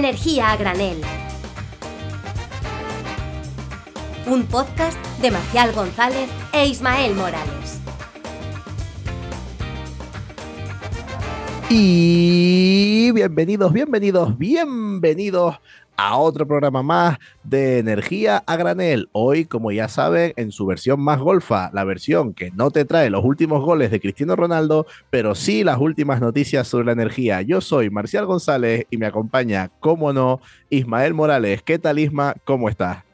Energía a granel. Un podcast de Marcial González e Ismael Morales. Y bienvenidos, bienvenidos, bienvenidos a otro programa más de Energía a Granel. Hoy, como ya saben, en su versión más golfa, la versión que no te trae los últimos goles de Cristiano Ronaldo, pero sí las últimas noticias sobre la energía. Yo soy Marcial González y me acompaña, como no, Ismael Morales. ¿Qué tal, Isma? ¿Cómo estás?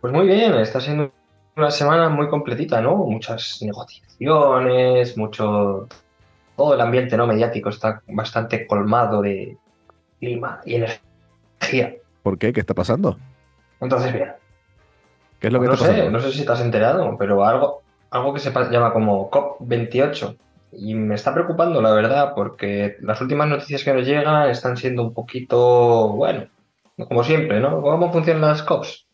Pues muy bien, está siendo una semana muy completita, ¿no? Muchas negociaciones, mucho todo el ambiente no mediático está bastante colmado de clima y energía. ¿Por qué? ¿Qué está pasando? Entonces, bien. ¿Qué es lo que no está sé, pasando? no sé si te has enterado, pero algo, algo que se llama como COP28. Y me está preocupando, la verdad, porque las últimas noticias que nos llegan están siendo un poquito, bueno, como siempre, ¿no? ¿Cómo funcionan las COPs?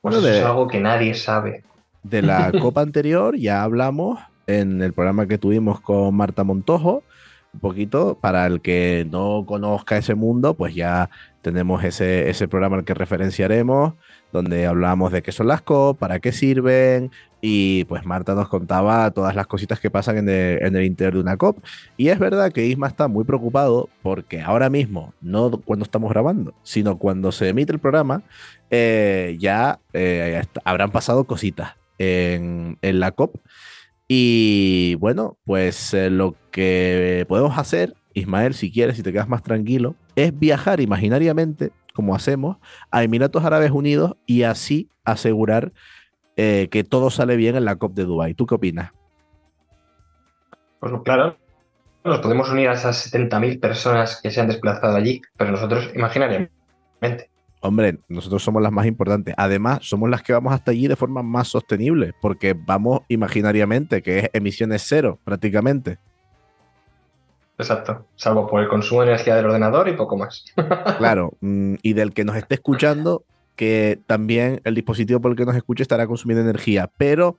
Pues eso de- es algo que nadie sabe. De la copa anterior ya hablamos en el programa que tuvimos con Marta Montojo. Un poquito, para el que no conozca ese mundo, pues ya tenemos ese, ese programa al que referenciaremos, donde hablamos de qué son las COP, para qué sirven, y pues Marta nos contaba todas las cositas que pasan en el, interior de una COP. Y es verdad que Isma está muy preocupado porque ahora mismo, no cuando estamos grabando, sino cuando se emite el programa, eh, ya eh, habrán pasado cositas en la COP. Y bueno, pues eh, lo que podemos hacer, Ismael, si quieres, si te quedas más tranquilo, es viajar imaginariamente, como hacemos, a Emiratos Árabes Unidos y así asegurar eh, que todo sale bien en la COP de Dubái. ¿Tú qué opinas? Pues claro, nos podemos unir a esas 70.000 personas que se han desplazado allí, pero nosotros imaginariamente. Hombre, nosotros somos las más importantes. Además, somos las que vamos hasta allí de forma más sostenible, porque vamos imaginariamente, que es emisiones cero prácticamente. Exacto, salvo por el consumo de energía del ordenador y poco más. Claro, mm, y del que nos esté escuchando, que también el dispositivo por el que nos escuche estará consumiendo energía, pero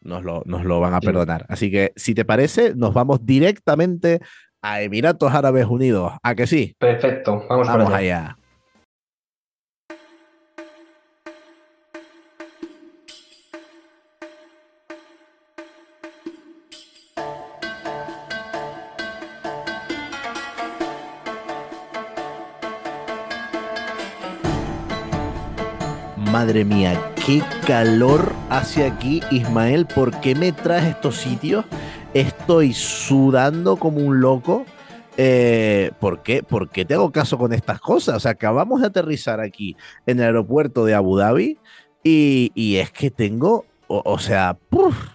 nos lo, nos lo van a Sí. perdonar. Así que, si te parece, nos vamos directamente a Emiratos Árabes Unidos. ¿A que sí? Perfecto, vamos, Vamos allá. Madre mía, qué calor hace aquí, Ismael. ¿Por qué me traes estos sitios? Estoy sudando como un loco. Eh, ¿por, qué? ¿Por qué te hago caso con estas cosas? O sea, acabamos de aterrizar aquí en el aeropuerto de Abu Dhabi y, es que tengo, o, sea,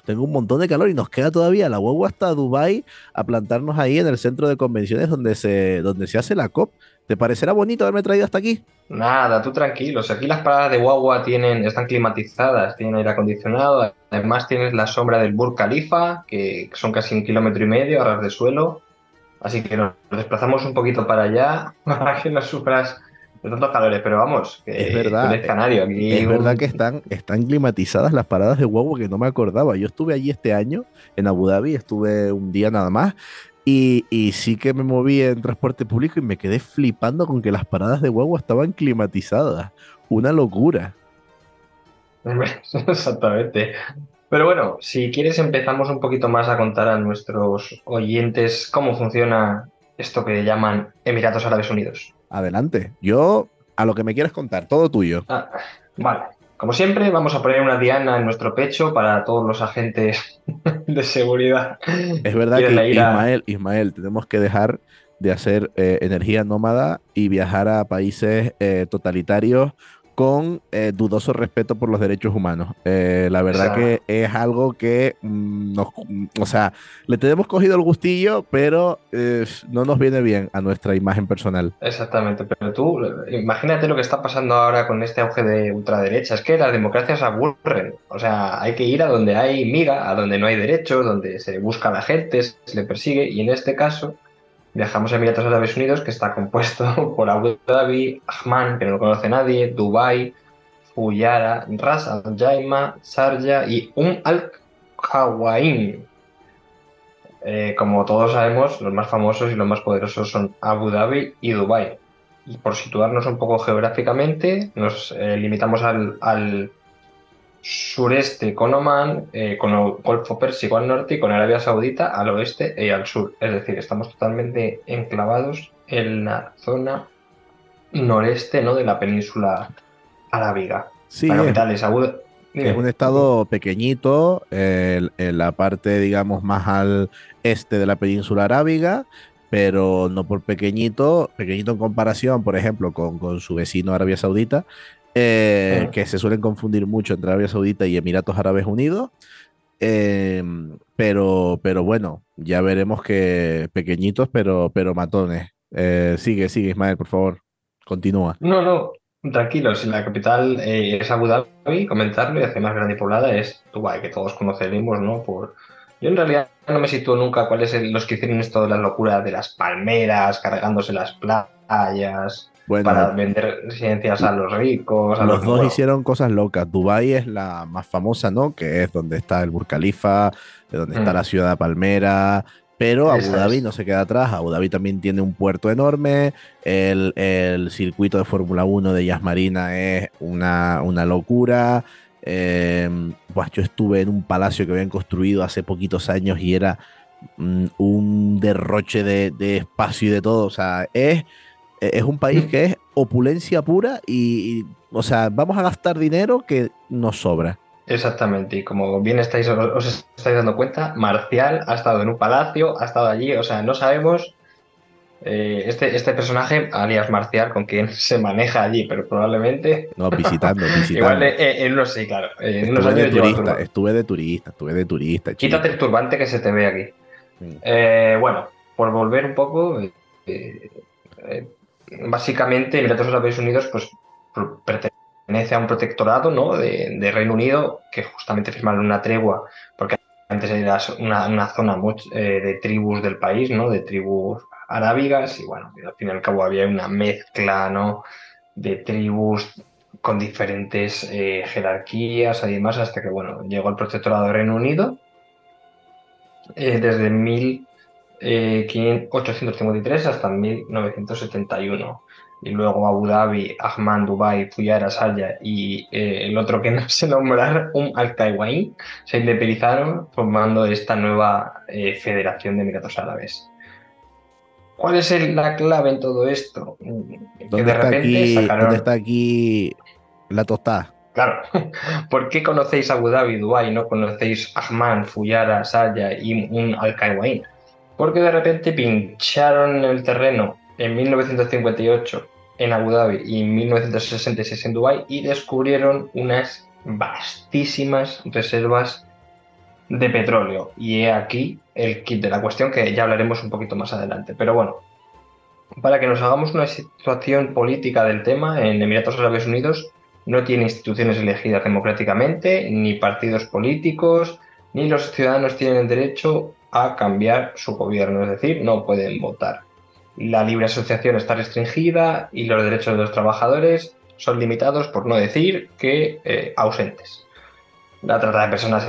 tengo un montón de calor y nos queda todavía la huevo hasta Dubai a plantarnos ahí en el centro de convenciones donde se, donde se hace la COP. ¿Te parecerá bonito haberme traído hasta aquí? Nada, tú tranquilo. si Aquí las paradas de guagua tienen, están climatizadas, tienen aire acondicionado. Además tienes la sombra del Burj Khalifa, que son casi un kilómetro y medio a ras de suelo. Así que nos desplazamos un poquito para allá para que no sufras de tantos calores. Pero vamos, que Es verdad, eres canario. Aquí Es un- verdad que están, están climatizadas las paradas de huevo que no me acordaba. Yo estuve allí este año en Abu Dhabi, estuve un día nada más. Y, y sí que me moví en transporte público y me quedé flipando con que las paradas de huevo estaban climatizadas. Una locura. Exactamente. Pero bueno, si quieres empezamos un poquito más a contar a nuestros oyentes cómo funciona esto que llaman Emiratos Árabes Unidos. Adelante. Yo, a lo que me quieras contar, todo tuyo. Ah, vale. Como siempre, vamos a poner una diana en nuestro pecho para todos los agentes de seguridad. Es verdad que a- Ismael, Ismael, tenemos que dejar de hacer eh, energía nómada y viajar a países eh, totalitarios con eh, dudoso respeto por los derechos humanos. Eh, la verdad que es algo que mm, nos, mm, o sea, le tenemos cogido el gustillo, pero eh, no nos viene bien a nuestra imagen personal. Exactamente, pero tú imagínate lo que está pasando ahora con este auge de ultraderecha. Es que las democracias aburren. O sea, hay que ir a donde hay miga, a donde no hay derechos, donde se busca a la gente, se le persigue. Y en este caso, viajamos a Emiratos Árabes Unidos, que está compuesto por Abu Dhabi, Ahman, que no lo conoce nadie, Dubai, Fuyara, Ras Al Jaima, Sharjah y Um Al Qawain. eh, como todos sabemos, los más famosos y los más poderosos son Abu Dhabi y Dubai. Y por situarnos un poco geográficamente, nos eh, limitamos al, sureste con Oman, eh, con el Golfo Pérsico al norte y con Arabia Saudita al oeste y al sur. Es decir, estamos totalmente enclavados en la zona noreste ¿no? de la península arábiga. Sí, la capital es un estado pequeñito, en la parte, digamos, más al este de la península arábiga, pero no por pequeñito, pequeñito en comparación, por ejemplo, con, su vecino Arabia Saudita, eh, que se suelen confundir mucho entre Arabia Saudita y Emiratos Árabes Unidos. Em, pero, pero bueno, ya veremos que pequeñitos, pero, pero matones. Eh, sigue, sigue, Ismael, por favor. Continúa. No, no, Tranquilo, si la capital eh, es Abu Dhabi, comentarlo y hace más grande y poblada es Dubái, que todos conoceremos, ¿no? Por... Yo en realidad no me sitúo nunca cuáles son los que hicieron esto de la locura de las palmeras, cargándose las playas, para vender residencias a los ricos. los, dos hicieron cosas locas. Dubái es la más famosa, ¿no? Que es donde está el Burj Khalifa, donde está mm. la ciudad palmera, pero Abu Dhabi no se queda atrás. Abu Dhabi también tiene un puerto enorme. El, circuito de Fórmula 1 de Yas Marina es una, locura. Em, pues yo estuve en un palacio que habían construido hace poquitos años y era mm, un derroche de, espacio y de todo. O sea, es, es un país que es opulencia pura y, o sea, vamos a gastar dinero que nos sobra. Exactamente, y como bien estáis, os estáis dando cuenta, Marcial ha estado en un palacio, ha estado allí, o sea, no sabemos eh, este, este personaje, alias Marcial, con quien se maneja allí, pero probablemente... No, visitando, visitando. Igual eh, en unos sí, claro. En unos años de turista, estuve de turista, estuve de turista. Quítate el turbante que se te ve aquí. Eh, bueno, por volver un poco, básicamente Emiratos Árabes Unidos pues pertenece a un protectorado ¿no? de, Reino Unido que justamente firmaron una tregua, porque antes era una, zona eh, de tribus del país, ¿no? de tribus arábigas, y bueno, al fin y al cabo había una mezcla ¿no? de tribus con diferentes eh, jerarquías y demás, hasta que bueno, llegó el protectorado de Reino Unido eh, desde 1853 hasta 1971 y luego Abu Dhabi, Ahman, Dubai, Fuyara, Saya y eh, el otro que no sé nombrar, un Al Taiwan, se independizaron formando esta nueva eh, Federación de Emiratos Árabes. ¿Cuál es la clave en todo esto? ¿Dónde, está aquí, ¿Dónde está aquí la tostada? Claro, ¿por qué conocéis Abu Dhabi, Dubai, no conocéis Ahman, Fuyara, Saya y un Al Taiwan? Porque de repente pincharon el terreno en 1958 en Abu Dhabi y en 1966 en Dubái y descubrieron unas vastísimas reservas de petróleo. Y he aquí el kit de la cuestión que ya hablaremos un poquito más adelante. Pero bueno, para que nos hagamos una situación política del tema, en Emiratos Árabes Unidos no tiene instituciones elegidas democráticamente, ni partidos políticos, ni los ciudadanos tienen derecho a cambiar su gobierno, es decir, no pueden votar la libre asociación está restringida y los derechos de los trabajadores son limitados, por no decir que eh, ausentes. La trata de personas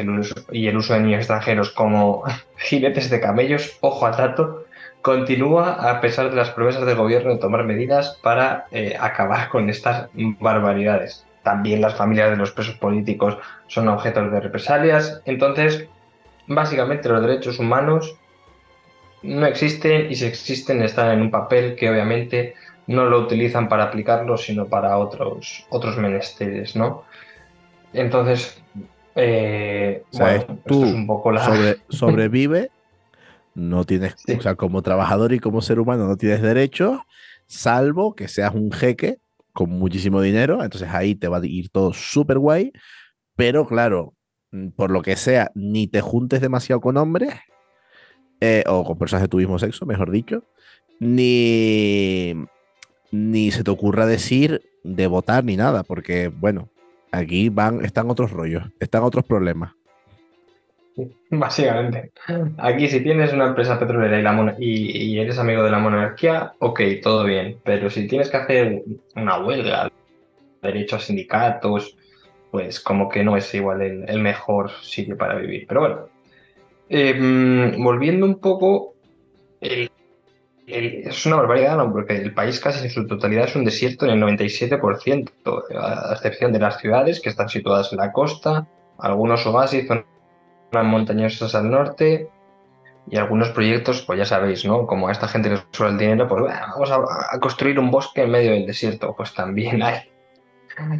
y el uso de niños extranjeros como jinetes de camellos, ojo al dato, continúa a pesar de las promesas del gobierno de tomar medidas para eh, acabar con estas barbaridades. También las familias de los presos políticos son objetos de represalias. Entonces, básicamente los derechos humanos no existen y si existen están en un papel que obviamente no lo utilizan para aplicarlo, sino para otros, otros menesteres, ¿no? Entonces, eh, tú un poco la... sobrevive, no tienes, o sea, como trabajador y como ser humano no tienes derechos, salvo que seas un jeque con muchísimo dinero, entonces ahí te va a ir todo súper guay, pero claro, por lo que sea, ni te juntes demasiado con hombres, eh, o con personas de tu mismo sexo, mejor dicho, ni, ni se te ocurra decir de votar ni nada, porque bueno, aquí van, están otros rollos, están otros problemas. Básicamente. Aquí si tienes una empresa petrolera y, y, eres amigo de la monarquía, ok, todo bien. Pero si tienes que hacer una huelga, derecho a sindicatos, pues como que no es igual el, el mejor sitio para vivir. Pero bueno, Em, volviendo un poco, es una barbaridad, ¿no? porque el país casi en su totalidad es un desierto en el 97%, a excepción de las ciudades que están situadas en la costa, algunos oasis, zonas montañosas al norte y algunos proyectos, pues ya sabéis, ¿no? Como a esta gente les suele el dinero, pues vamos a, construir un bosque en medio del desierto. Pues también hay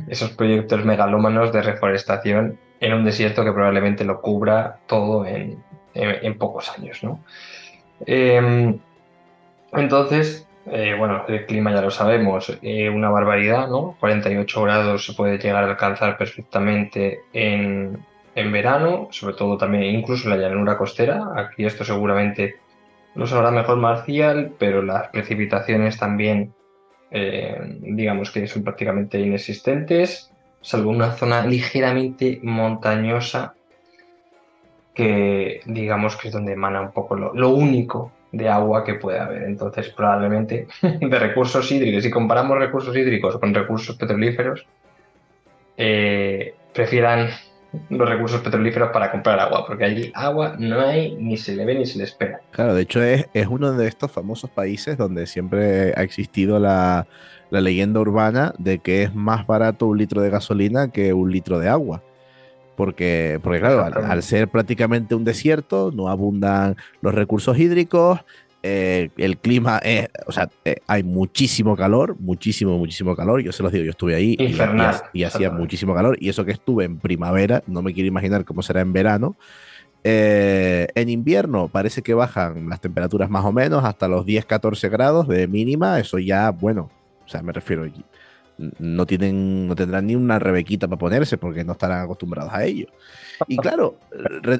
esos proyectos megalómanos de reforestación en un desierto que probablemente lo cubra todo en, pocos años, ¿no? Em, entonces, eh, bueno, el clima ya lo sabemos, eh, una barbaridad, ¿no? 48 grados se puede llegar a alcanzar perfectamente en, en verano, sobre todo también incluso en la llanura costera. Aquí esto seguramente lo sabrá mejor Marcial, pero las precipitaciones también, eh, digamos que son prácticamente inexistentes, salvo una zona ligeramente montañosa que digamos que es donde emana un poco lo, único de agua que puede haber. Entonces, probablemente de recursos hídricos, si comparamos recursos hídricos con recursos petrolíferos, eh, prefieran los recursos petrolíferos para comprar agua, porque allí agua no hay, ni se le ve ni se le espera. Claro, de hecho es, es uno de estos famosos países donde siempre ha existido la, la leyenda urbana de que es más barato un litro de gasolina que un litro de agua. Porque, porque claro, al, ser prácticamente un desierto, no abundan los recursos hídricos, eh, el clima es, o sea, eh, hay muchísimo calor, muchísimo, muchísimo calor. Yo se los digo, yo estuve ahí y, hacía muchísimo calor. Y eso que estuve en primavera, no me quiero imaginar cómo será en verano. Eh, en invierno parece que bajan las temperaturas más o menos hasta los 10-14 grados de mínima. Eso ya, bueno, o sea, me refiero, no, tienen, no tendrán ni una rebequita para ponerse porque no estarán acostumbrados a ello. Y claro,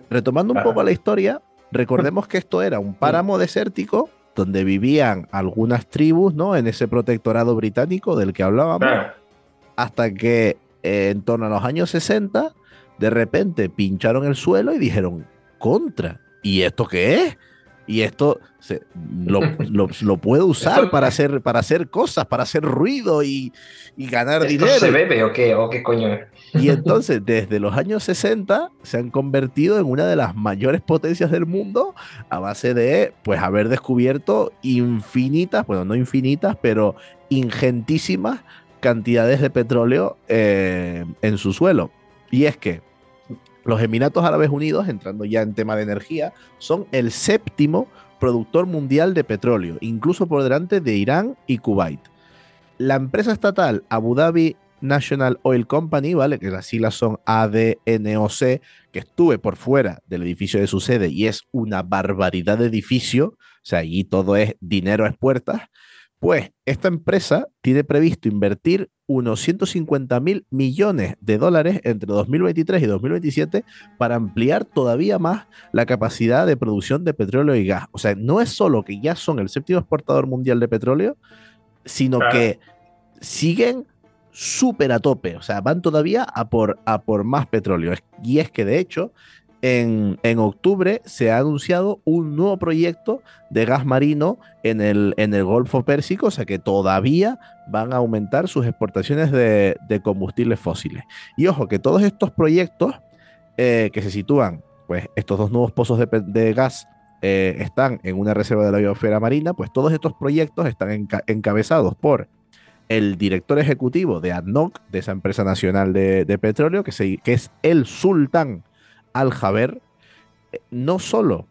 retomando un poco la historia, Recordemos que esto era un páramo desértico donde vivían algunas tribus, ¿no? En ese protectorado británico del que hablábamos. Hasta que eh, en torno a los años 60, de repente pincharon el suelo y dijeron, contra, ¿y esto qué es? y esto se, lo, lo, puedo usar para hacer, para hacer cosas, para hacer ruido y, y ganar ¿Esto dinero. ¿Se bebe o qué? ¿O qué coño Y entonces, desde los años 60, se han convertido en una de las mayores potencias del mundo a base de, pues, haber descubierto infinitas, bueno, no infinitas, pero ingentísimas cantidades de petróleo eh, en su suelo. Y es que los Emiratos Árabes Unidos, entrando ya en tema de energía, son el séptimo productor mundial de petróleo, incluso por delante de Irán y Kuwait. La empresa estatal Abu Dhabi National Oil Company, ¿vale? Que las siglas son ADNOC, que estuve por fuera del edificio de su sede y es una barbaridad de edificio, o sea, allí todo es dinero a puertas, pues esta empresa tiene previsto invertir unos 150 mil millones de dólares entre 2023 y 2027 para ampliar todavía más la capacidad de producción de petróleo y gas. O sea, no es solo que ya son el séptimo exportador mundial de petróleo, sino que siguen súper a tope. O sea, van todavía a por, a por más petróleo. Y es que de hecho en, octubre se ha anunciado un nuevo proyecto de gas marino en el, en el Golfo Pérsico, o sea que todavía van a aumentar sus exportaciones de, combustibles fósiles. Y ojo, que todos estos proyectos eh, que se sitúan, pues estos dos nuevos pozos de, gas eh, están en una reserva de la biosfera marina, pues todos estos proyectos están encabezados por el director ejecutivo de ADNOC, de esa empresa nacional de, petróleo, que, que es el sultán al Jaber eh, no solo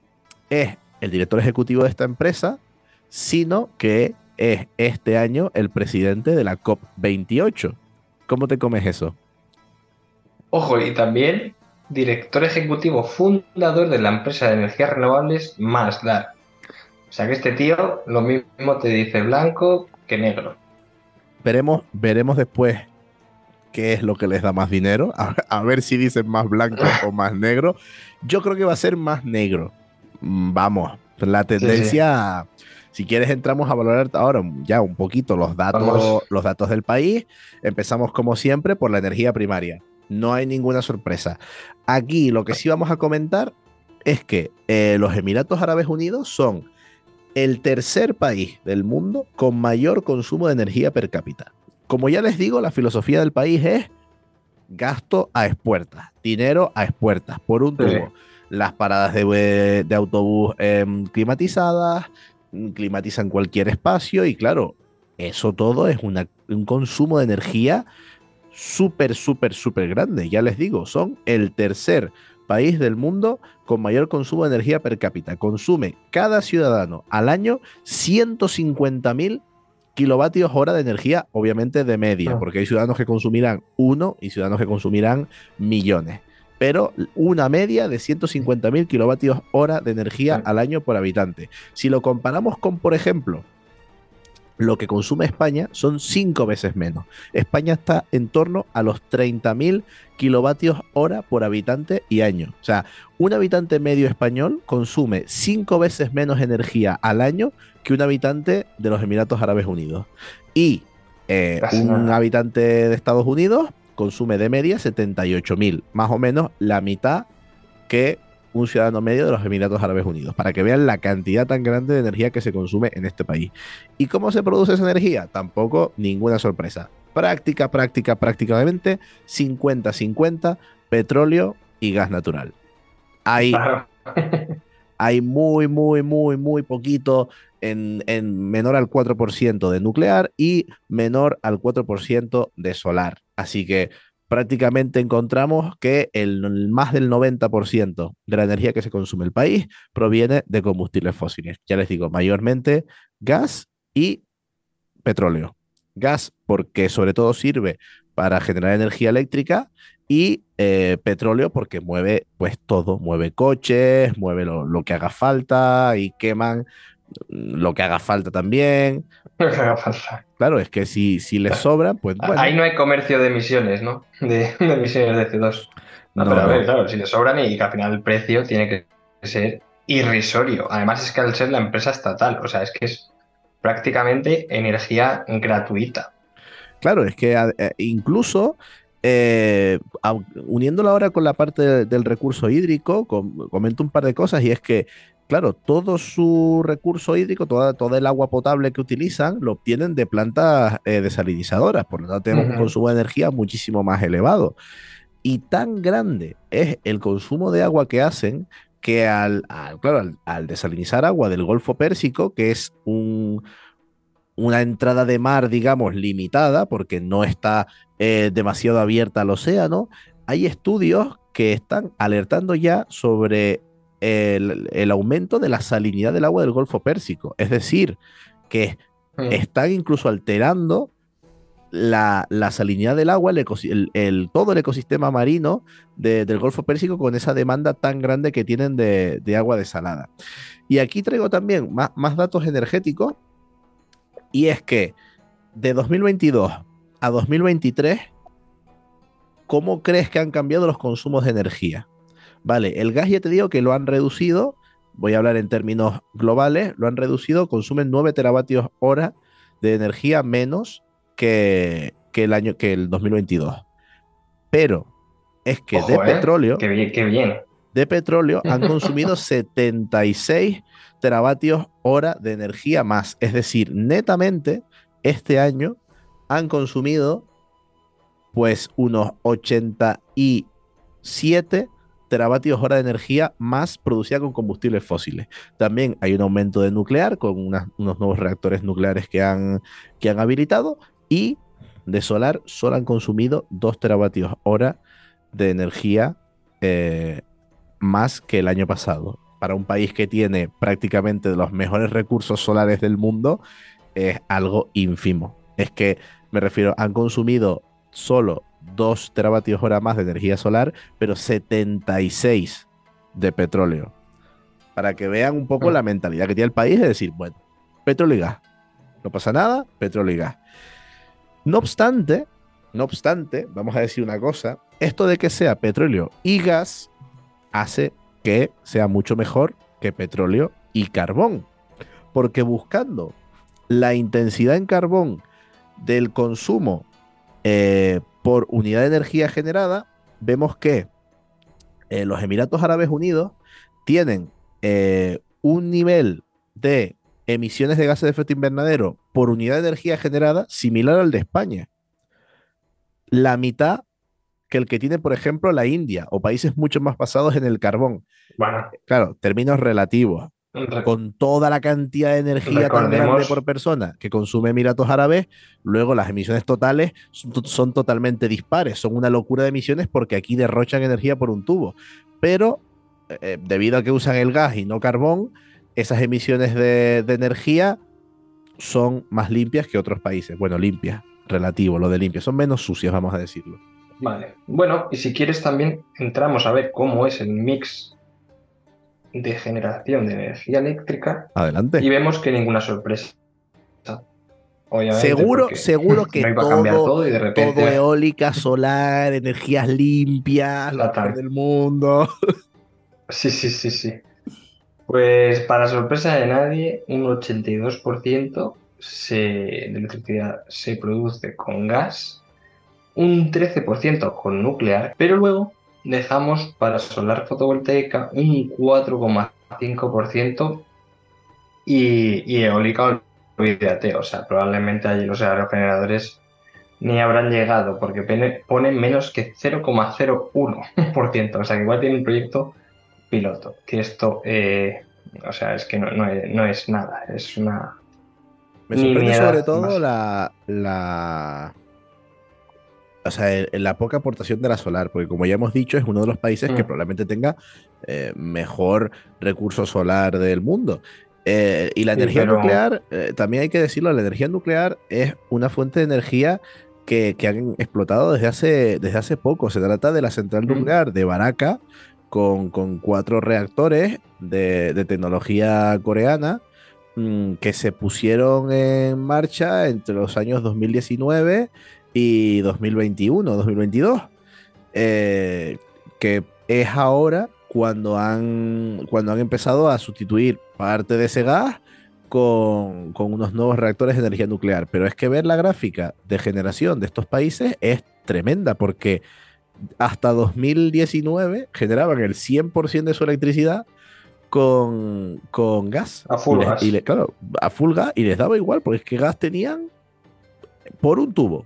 es el director ejecutivo de esta empresa, sino que es este año el presidente de la COP28. ¿Cómo te comes eso? Ojo, y también director ejecutivo fundador de la empresa de energías renovables Masdar. O sea que este tío lo mismo te dice blanco que negro. Veremos, veremos después qué es lo que les da más dinero, a, ver si dicen más blanco o más negro. Yo creo que va a ser más negro. Mm, vamos, la tendencia, si quieres entramos a valorar ahora ya un poquito los datos, los datos del país. Empezamos como siempre por la energía primaria. No hay ninguna sorpresa. Aquí lo que sí vamos a comentar es que eh, los Emiratos Árabes Unidos son el tercer país del mundo con mayor consumo de energía per cápita como ya les digo, la filosofía del país es gasto a expuertas, dinero a expuertas, por un tubo. las paradas de, autobús em, climatizadas, mm, climatizan cualquier espacio y claro, eso todo es un consumo de energía súper, súper, súper grande. Ya les digo, son el tercer país del mundo con mayor consumo de energía per cápita. Consume cada ciudadano al año 150 mil kilovatios hora de energía, obviamente de media, ah. porque hay ciudadanos que consumirán uno y ciudadanos que consumirán millones. Pero una media de 150 mil kilovatios hora de energía al año por habitante. Si lo comparamos con, por ejemplo, lo que consume España son cinco veces menos. España está en torno a los 30.000 kilovatios hora por habitante y año. O sea, un habitante medio español consume cinco veces menos energía al año que un habitante de los Emiratos Árabes Unidos. Y eh, un habitante de Estados Unidos consume de media 78.000, más o menos la mitad que un ciudadano medio de los Emiratos Árabes Unidos, para que vean la cantidad tan grande de energía que se consume en este país. ¿Y cómo se produce esa energía? Tampoco ninguna sorpresa. Práctica, práctica, prácticamente 50-50 petróleo y gas natural. Hay, hay muy, muy, muy, muy poquito en, en menor al 4% de nuclear y menor al 4% de solar. Así que prácticamente encontramos que el más del 90% de la energía que se consume el país proviene de combustibles fósiles. Ya les digo, mayormente gas y petróleo. Gas porque sobre todo sirve para generar energía eléctrica y eh, petróleo porque mueve pues todo, mueve coches, mueve lo, que haga falta y queman lo que haga falta también. Claro, es que si, si les sobra, pues bueno. Ahí no hay comercio de emisiones, ¿no? De, emisiones de CO2. No, pero a ver, claro, si les sobran y que al final el precio tiene que ser irrisorio. Además es que al ser la empresa estatal, o sea, es que es prácticamente energía gratuita. Claro, es que eh, incluso eh, uniéndolo ahora con la parte del recurso hídrico, comento un par de cosas y es que claro, todo su recurso hídrico, toda, el agua potable que utilizan, lo obtienen de plantas eh, desalinizadoras, por lo tanto tenemos un consumo de energía muchísimo más elevado. Y tan grande es el consumo de agua que hacen que al, claro, al, desalinizar agua del Golfo Pérsico, que es una entrada de mar, digamos, limitada, porque no está eh, demasiado abierta al océano, hay estudios que están alertando ya sobre el, aumento de la salinidad del agua del Golfo Pérsico. Es decir, que mm. están incluso alterando la, salinidad del agua, el, todo el ecosistema marino del Golfo Pérsico con esa demanda tan grande que tienen de, agua desalada. Y aquí traigo también más, más, datos energéticos, y es que de 2022 a 2023, ¿cómo crees que han cambiado los consumos de energía? Vale, el gas ya te digo que lo han reducido, voy a hablar en términos globales, lo han reducido, consumen 9 teravatios hora de energía menos que, el año que el 2022. Pero es que de ¿eh? petróleo, qué bien, qué bien. de petróleo han consumido 76 teravatios hora de energía más. Es decir, netamente este año han consumido pues unos 87 teravatios hora de energía más producida con combustibles fósiles. También hay un aumento de nuclear con unos nuevos reactores nucleares que han, que han habilitado y de solar solo han consumido 2 teravatios hora de energía eh, más que el año pasado. Para un país que tiene prácticamente los mejores recursos solares del mundo, es algo ínfimo. Es que me refiero, han consumido solo 2 teravatios hora más de energía solar, pero 76 de petróleo. Para que vean un poco mm. la mentalidad que tiene el país de decir, bueno, petróleo y gas. No pasa nada, petróleo y gas. No obstante, no obstante, vamos a decir una cosa, esto de que sea petróleo y gas hace que sea mucho mejor que petróleo y carbón. Porque buscando la intensidad en carbón del consumo eh, por unidad de energía generada, vemos que eh, los Emiratos Árabes Unidos tienen eh, un nivel de emisiones de gases de efecto invernadero por unidad de energía generada similar al de España. La mitad que el que tiene, por ejemplo, la India o países mucho más basados en el carbón. Bueno, Claro, términos relativos. Con toda la cantidad de energía tan grande por persona que consume Emiratos Árabes, luego las emisiones totales son, to- son totalmente dispares. Son una locura de emisiones porque aquí derrochan energía por un tubo. Pero eh, debido a que usan el gas y no carbón, esas emisiones de, de energía son más limpias que otros países. Bueno, limpias, relativo, lo de limpias. Son menos sucias, vamos a decirlo. Vale. Bueno, y si quieres también entramos a ver cómo es el mix de generación de energía eléctrica Adelante. y vemos que ninguna sorpresa. Obviamente, Seguro, seguro que no todo, todo y de repente todo eólica, solar, energías limpias, mejor Exactamente. del mundo. Sí, sí, sí, sí. Pues para sorpresa de nadie, un 82% se, de electricidad se produce con gas, un 13% con nuclear, pero luego dejamos para solar fotovoltaica un 4,5% y, y eólica, olvídate, o sea, probablemente allí los aerogeneradores ni habrán llegado porque pone- ponen menos que 0,01%, o sea, que igual tiene un proyecto piloto, que esto, eh, o sea, es que no, no es, no es nada, es una... Me sorprende sobre todo más. la, la. O sea, el- la poca aportación de la solar, porque como ya hemos dicho, es uno de los países que Mm. probablemente tenga eh, mejor recurso solar del mundo. Eh, y la Sí, energía pero- nuclear, eh, también hay que decirlo, la energía nuclear es una fuente de energía que, que han explotado desde hace, desde hace poco. Se trata de la central Mm. nuclear de Baraka, con, con cuatro reactores de, de tecnología coreana mm, que se pusieron en marcha entre los años 2019 y 2021, 2022, eh, que es ahora cuando han, cuando han empezado a sustituir parte de ese gas con, con unos nuevos reactores de energía nuclear. Pero es que ver la gráfica de generación de estos países es tremenda porque hasta 2019 generaban el 100% de su electricidad con, con gas. A full les- gas. y le- claro, a full gas y les daba igual porque es que gas tenían por un tubo.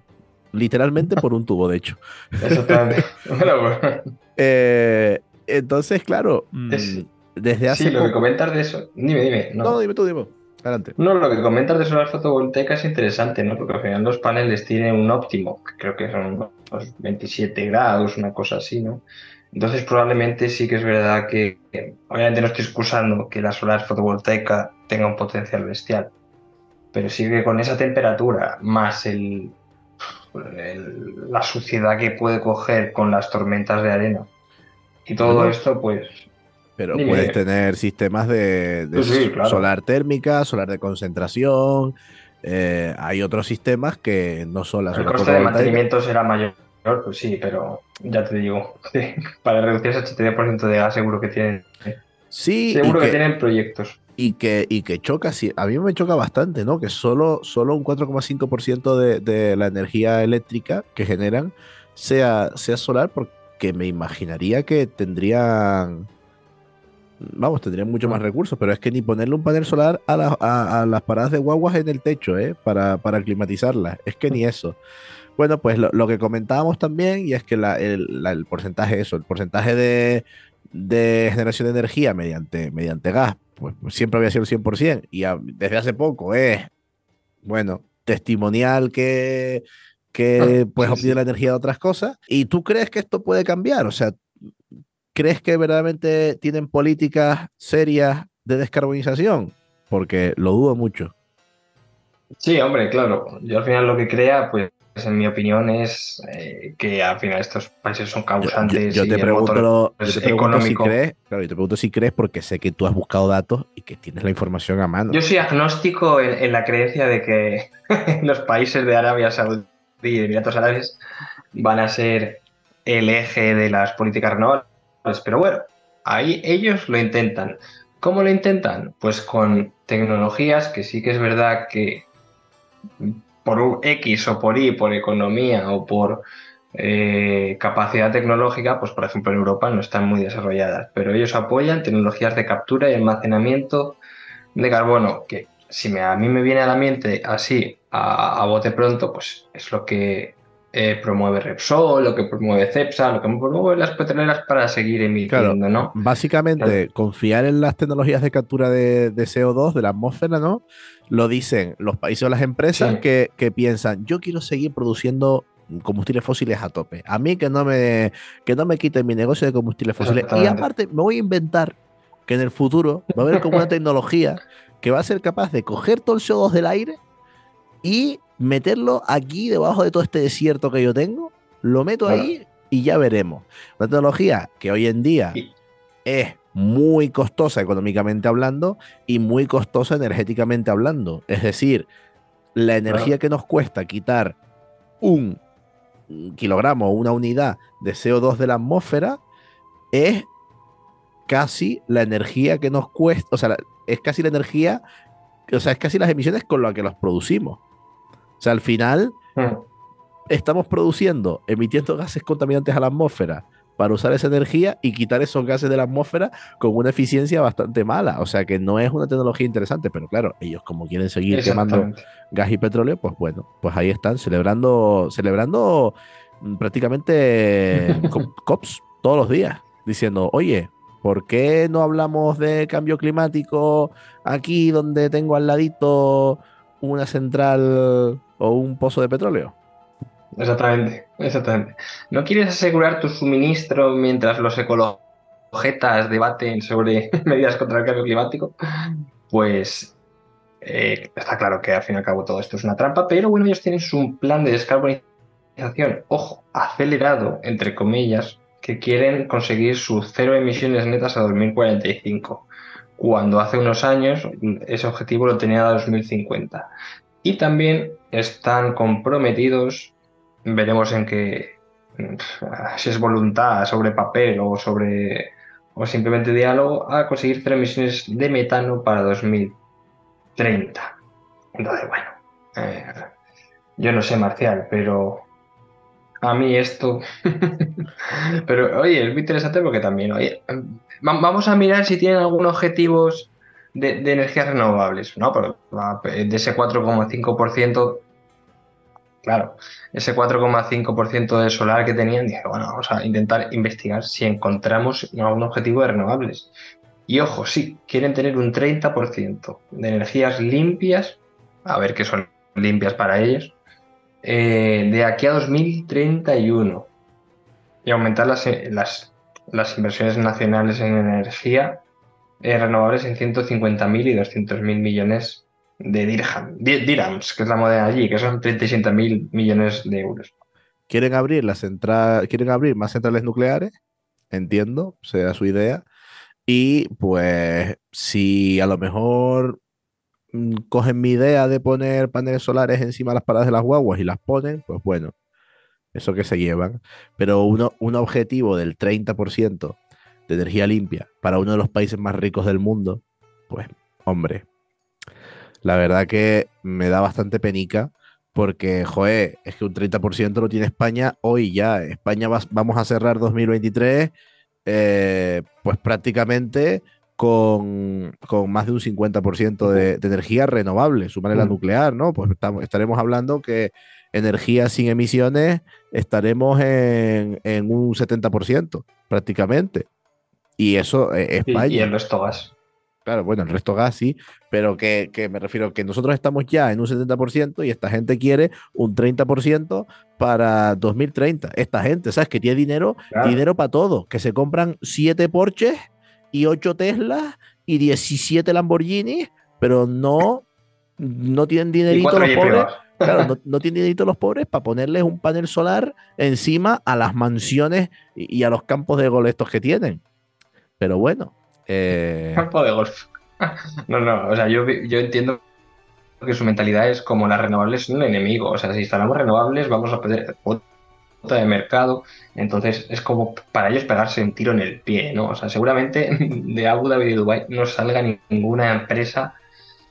Literalmente por un tubo, de hecho. Exactamente. Eh, entonces, claro, mm, Es- desde hace sí, lo que comentas de eso, dime, dime, no. No, dime tú, dime. Adelante. No, lo que comentas de solar fotovoltaica es interesante, ¿no? Porque al final los paneles tienen un óptimo, que creo que son unos 27 grados, una cosa así, ¿no? Entonces probablemente sí que es verdad que, que obviamente no estoy excusando que la solar fotovoltaica tenga un potencial bestial, pero sí que con esa temperatura más el, el- la suciedad que puede coger con las tormentas de arena y todo Bueno. esto, pues Pero puedes tener sistemas de, de Sí, sí, claro. solar térmica, solar de concentración. eh, hay otros sistemas que no son la El coste de mantenimiento será mayor, pues sí, pero ya te digo, para reducir ese 80% de gas seguro que tienen, Sí, seguro que, que, tienen proyectos. Y que, y que choca, sí, a mí me choca bastante, ¿no? Que solo, solo un 4,5% de, de la energía eléctrica que generan sea, sea solar, porque me imaginaría que tendrían, vamos, tendrían mucho más recursos, pero es que ni ponerle un panel solar a, la- a- a las paradas de guaguas en el techo, ¿eh? Para, para climatizarlas, es que ni eso. Bueno, pues lo, lo que comentábamos también, y es que la- el, la- el porcentaje, eso, el porcentaje de, de generación de energía mediante, mediante gas, pues siempre había sido el 100%, y a- desde hace poco es, bueno, testimonial que, que Ah, pues sí, obtiene sí. la energía de otras cosas. ¿Y tú crees que esto puede cambiar? O sea, ¿crees que verdaderamente tienen políticas serias de descarbonización? Porque lo dudo mucho. Sí, hombre, claro, yo al final lo que crea, pues en mi opinión es eh, que al final estos países son Yo, yo- causantes yo y te pregunto, motor lo- yo te pregunto si económico. crees, claro, yo te pregunto si crees porque sé que tú has buscado datos y que tienes la información a mano. Yo soy agnóstico en, en la creencia de que los países de Arabia Saudí y Emiratos Árabes van a ser el eje de las políticas renovables. Pero bueno, ahí ellos lo intentan. ¿Cómo lo intentan? Pues con tecnologías que sí que es verdad que por X o por Y, por economía o por eh, capacidad tecnológica, pues por ejemplo en Europa no están muy desarrolladas, pero ellos apoyan tecnologías de captura y almacenamiento de carbono, que si me- a mí me viene a la mente así, a, a bote pronto, pues es lo que eh, promueve Repsol, lo que promueve Cepsa, lo que promueve las petroleras para seguir emitiendo, ¿no? Básicamente, confiar en las tecnologías de captura de, CO2 de la atmósfera, ¿no? Lo dicen los países o las empresas que, piensan, yo quiero seguir produciendo combustibles fósiles a tope. A mí que no me, que no me quiten mi negocio de combustibles fósiles. Y aparte, me voy a inventar que en el futuro va a haber como una tecnología que va a ser capaz de coger todo el CO2 del aire y meterlo aquí debajo de todo este desierto que yo tengo, lo meto ahí y ya veremos. Una tecnología que hoy en día es muy costosa económicamente hablando y muy costosa energéticamente hablando. Es decir, la energía que nos cuesta quitar un kilogramo o una unidad de CO2 de la atmósfera es casi la energía que nos cuesta, o sea, es casi la energía, o sea, es casi las emisiones con las que los producimos. O sea, al final hmm. estamos produciendo, emitiendo gases contaminantes a la atmósfera para usar esa energía y quitar esos gases de la atmósfera con una eficiencia bastante mala. O sea que no es una tecnología interesante, pero claro, ellos como quieren seguir quemando gas y petróleo, pues bueno, pues ahí están celebrando, celebrando mm, prácticamente COPs todos los días, diciendo, oye, ¿por qué no hablamos de cambio climático aquí donde tengo al ladito una central o un pozo de petróleo. Exactamente, exactamente. ¿No quieres asegurar tu suministro mientras los ecologetas debaten sobre medidas contra el cambio climático? Pues eh, está claro que al fin y al cabo todo esto es una trampa, pero bueno, ellos tienen su plan de descarbonización, ojo, acelerado, entre comillas, que quieren conseguir sus cero emisiones netas a 2045 cuando hace unos años ese objetivo lo tenía a 2050. Y también están comprometidos, veremos en qué, si es voluntad sobre papel o sobre o simplemente diálogo, a conseguir cero emisiones de metano para 2030. Entonces, bueno, eh, yo no sé, Marcial, pero a mí esto. pero oye, es muy interesante porque también, oye, vamos a mirar si tienen algunos objetivos de, energías renovables, ¿no? de ese 4,5%, claro, ese 4,5% de solar que tenían, dije, bueno, vamos a intentar investigar si encontramos algún objetivo de renovables. Y ojo, sí, quieren tener un 30% de energías limpias, a ver qué son limpias para ellos, eh, de aquí a 2031 y aumentar las, las las inversiones nacionales en energía eh, renovables en 150.000 y 200.000 millones de dirham, dirhams, que es la moneda allí, que son 37.000 millones de euros. ¿Quieren abrir, la central, ¿Quieren abrir más centrales nucleares? Entiendo, sea su idea. Y pues si a lo mejor mm, cogen mi idea de poner paneles solares encima de las paradas de las guaguas y las ponen, pues bueno, eso que se llevan, pero uno, un objetivo del 30% de energía limpia para uno de los países más ricos del mundo, pues hombre, la verdad que me da bastante penica porque, joder, es que un 30% lo tiene España hoy ya. España vamos a cerrar 2023 eh, pues prácticamente con, más de un 50% de, de, energía renovable, sumarle la mm. nuclear, ¿no? Pues estaremos hablando que energía sin emisiones estaremos en, un 70% prácticamente. Y eso es España. Y, el resto gas. Claro, bueno, el resto gas sí, pero que, me refiero que nosotros estamos ya en un 70% y esta gente quiere un 30% para 2030. Esta gente, ¿sabes? Que tiene dinero, dinero para todo, que se compran 7 Porsches y 8 Teslas y 17 Lamborghini, pero no, no tienen dinerito los pobres. Claro, no, tienen dinero los pobres para ponerles un panel solar encima a las mansiones y, a los campos de golf estos que tienen. Pero bueno. Eh... Campo de golf. No, no, o sea, yo, yo entiendo que su mentalidad es como las renovables son un enemigo. O sea, si instalamos renovables vamos a perder cuota de mercado. Entonces es como para ellos pegarse un tiro en el pie, ¿no? O sea, seguramente de Abu Dhabi y Dubai no salga ninguna empresa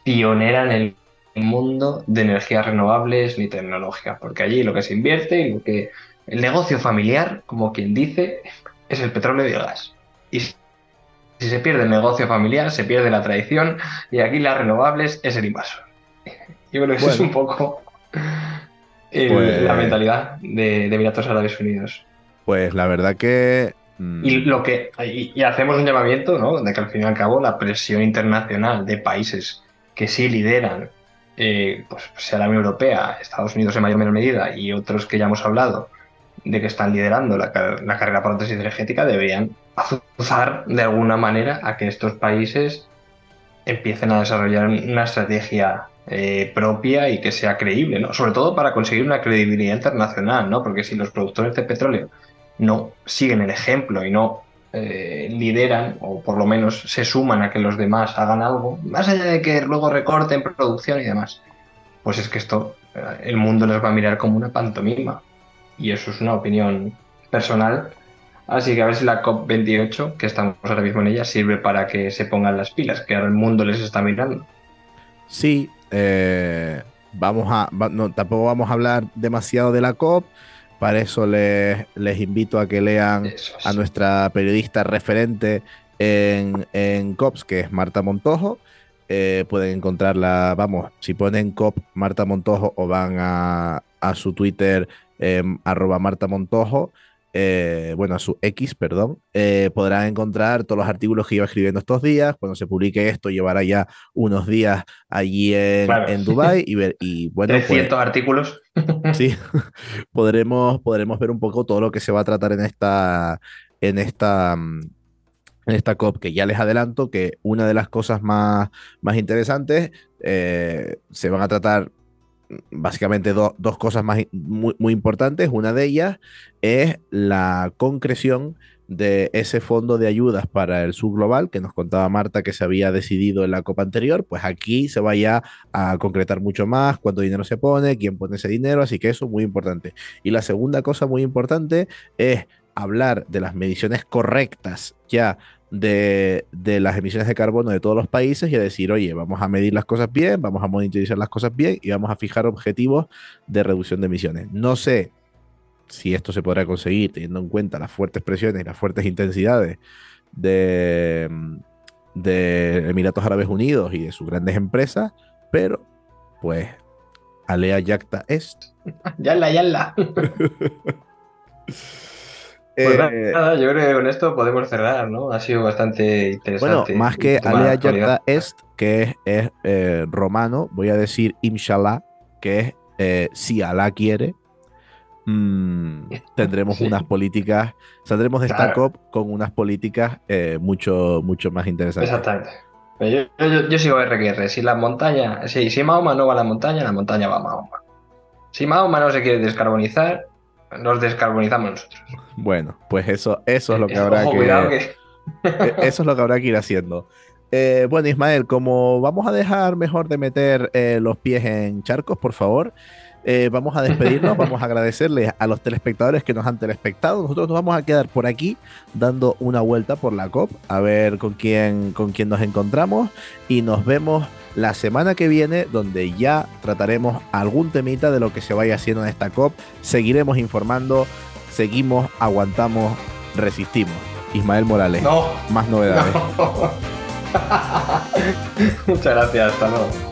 pionera en el mundo de energías renovables ni tecnológica, porque allí lo que se invierte y lo que el negocio familiar, como quien dice, es el petróleo y el gas. Y si se pierde el negocio familiar, se pierde la tradición y aquí las renovables es el invasor. Yo creo que eso es un poco... pues, la mentalidad de, de Emiratos Árabes Unidos. Pues la verdad que mm, y lo que y, hacemos un llamamiento, ¿no? De que al fin y al cabo la presión internacional de países que sí lideran, eh, pues sea la Unión Europea, Estados Unidos en mayor o menor medida y otros que ya hemos hablado, de que están liderando la, la carrera por la tesis energética, deberían azuzar de alguna manera a que estos países empiecen a desarrollar una estrategia eh, propia y que sea creíble, ¿no? Sobre todo para conseguir una credibilidad internacional, ¿no? Porque si los productores de petróleo no siguen el ejemplo y no eh, lideran, o por lo menos se suman a que los demás hagan algo, más allá de que luego recorten producción y demás, pues es que esto, eh, el mundo les va a mirar como una pantomima. Y eso es una opinión personal. Así que a ver si la COP28, que estamos ahora mismo en ella, sirve para que se pongan las pilas, que ahora el mundo les está mirando. Sí, eh, vamos a, tampoco vamos a hablar demasiado de la COP. Para eso les, les invito a que lean a nuestra periodista referente en, en COPS, que es Marta Montojo. Eh, pueden encontrarla, vamos, si ponen COP Marta Montojo o van a, a su Twitter em, arroba Marta Montojo, eh, bueno, a su X, perdón, eh, podrán encontrar todos los artículos que iba escribiendo estos días. Cuando se publique esto, llevará ya unos días allí en, en Dubai y ver, y bueno, 300 pues artículos. sí, podremos, podremos ver un poco todo lo que se va a tratar en esta, en esta, mm, en esta COP, que ya les adelanto que una de las cosas más, más interesantes eh, se van a tratar básicamente dos cosas más muy, importantes. Una de ellas es la concreción de ese fondo de ayudas para el subglobal que nos contaba Marta que se había decidido en la copa anterior, pues aquí se vaya a concretar mucho más, cuánto dinero se pone, quién pone ese dinero, así que eso es muy importante. Y la segunda cosa muy importante es hablar de las mediciones correctas ya de, las emisiones de carbono de todos los países y a decir, oye, vamos a medir las cosas bien, vamos a monitorizar las cosas bien y vamos a fijar objetivos de reducción de emisiones. No sé si esto se podrá conseguir teniendo en cuenta las fuertes presiones y las fuertes intensidades de, de Emiratos Árabes Unidos y de sus grandes empresas, pero pues alea yacta est. yalla, yalla. Pues eh, nada, yo creo que con esto podemos cerrar, ¿no? Ha sido bastante interesante. Bueno, más que Alea Yacta Est, que es, eh, romano, voy a decir Inshallah, que es eh, si Alá quiere, mm, tendremos unas políticas, saldremos de esta COP con unas políticas mucho, mucho más interesantes. Exactamente. Yo, yo, sigo RQR. Si la montaña, si, si Mahoma no va a la montaña, la montaña va a Mahoma. Si Mahoma no se quiere descarbonizar, nos descarbonizamos nosotros. Bueno, pues eso, eso es lo que habrá que, e, Eso es lo que habrá que ir haciendo. Eh, bueno, Ismael, como vamos a dejar mejor de meter eh, los pies en charcos, por favor, eh, vamos a despedirnos, vamos a agradecerles a los telespectadores que nos han telespectado. Nosotros nos vamos a quedar por aquí dando una vuelta por la COP, a ver con quién, con quién nos encontramos y nos vemos la semana que viene donde ya trataremos algún temita de lo que se vaya haciendo en esta COP. Seguiremos informando, seguimos, aguantamos, resistimos. Ismael Morales, no, más novedades. Muchas gracias, hasta luego.